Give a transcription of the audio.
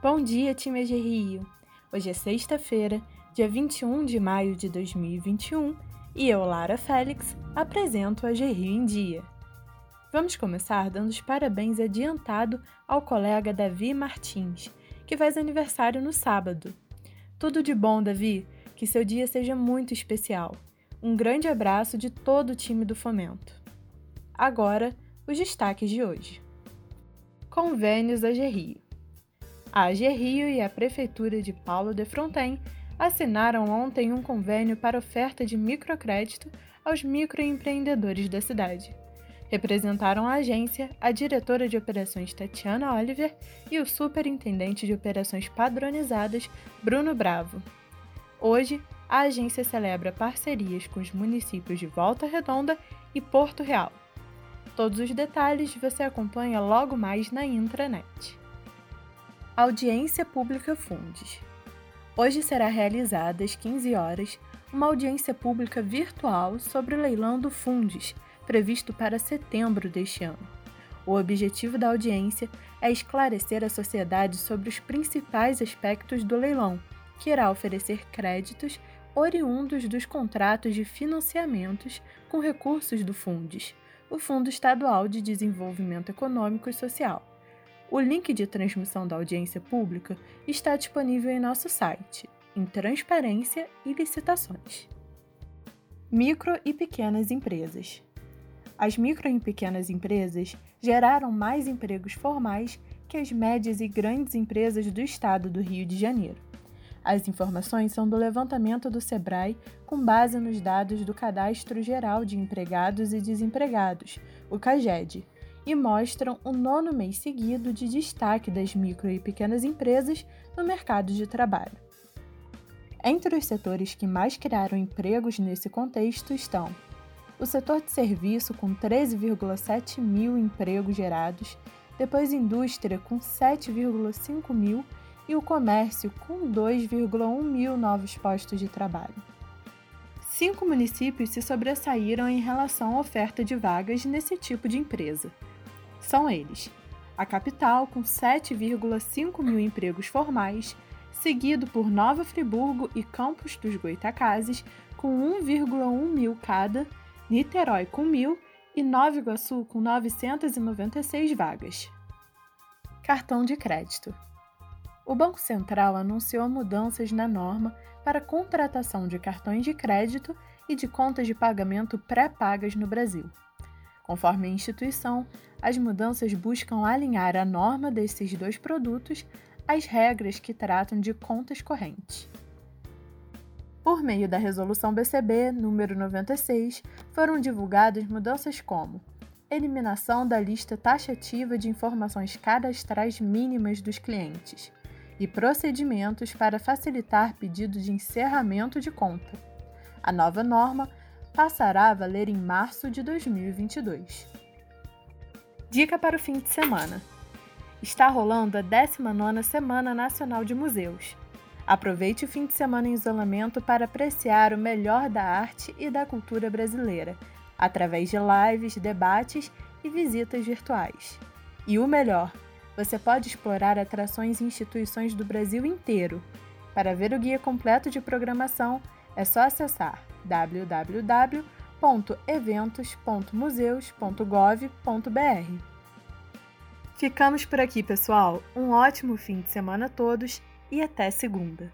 Bom dia, time de Rio! Hoje é sexta-feira, dia 21 de maio de 2021 e eu, Lara Félix, apresento a Rio em Dia. Vamos começar dando os parabéns adiantado ao colega Davi Martins, que faz aniversário no sábado. Tudo de bom, Davi, que seu dia seja muito especial. Um grande abraço de todo o time do Fomento. Agora, os destaques de hoje. Convênios AG Rio. A AG Rio e a Prefeitura de Paulo de Fronten assinaram ontem um convênio para oferta de microcrédito aos microempreendedores da cidade. Representaram a agência a diretora de operações Tatiana Oliver e o superintendente de operações padronizadas Bruno Bravo. Hoje, a agência celebra parcerias com os municípios de Volta Redonda e Porto Real. Todos os detalhes você acompanha logo mais na intranet. Audiência Pública Fundes. Hoje será realizada às 15 horas uma audiência pública virtual sobre o leilão do Fundes, previsto para setembro deste ano. O objetivo da audiência é esclarecer a sociedade sobre os principais aspectos do leilão, que irá oferecer créditos oriundos dos contratos de financiamentos com recursos do Fundes, o Fundo Estadual de Desenvolvimento Econômico e Social o link de transmissão da audiência pública está disponível em nosso site, em Transparência e Licitações. Micro e pequenas empresas. As micro e pequenas empresas geraram mais empregos formais que as médias e grandes empresas do estado do Rio de Janeiro. As informações são do levantamento do SEBRAE com base nos dados do Cadastro Geral de Empregados e Desempregados, o CAGED, e mostram o nono mês seguido de destaque das micro e pequenas empresas no mercado de trabalho. Entre os setores que mais criaram empregos nesse contexto estão o setor de serviço, com 13,7 mil empregos gerados, depois indústria, com 7,5 mil, e o comércio, com 2,1 mil novos postos de trabalho. Cinco municípios se sobressaíram em relação à oferta de vagas nesse tipo de empresa são eles: a capital, com 7,5 mil empregos formais, seguido por Nova Friburgo e Campos dos Goitacazes, com 1,1 mil cada, Niterói com 1.000 e Nova Iguaçu com 996 vagas. Cartão de crédito. O Banco Central anunciou mudanças na norma para contratação de cartões de crédito e de contas de pagamento pré-pagas no Brasil. Conforme a instituição, as mudanças buscam alinhar a norma desses dois produtos às regras que tratam de contas correntes. Por meio da Resolução BCB número 96, foram divulgadas mudanças como eliminação da lista taxativa de informações cadastrais mínimas dos clientes e procedimentos para facilitar pedido de encerramento de conta. A nova norma passará a valer em março de 2022. Dica para o fim de semana: está rolando a 19 Semana Nacional de Museus. Aproveite o fim de semana em isolamento para apreciar o melhor da arte e da cultura brasileira, através de lives, debates e visitas virtuais. E o melhor, você pode explorar atrações e instituições do Brasil inteiro. Para ver o guia completo de programação, é só acessar www.eventos.museus.gov.br. Ficamos por aqui, pessoal. Um ótimo fim de semana a todos e até segunda.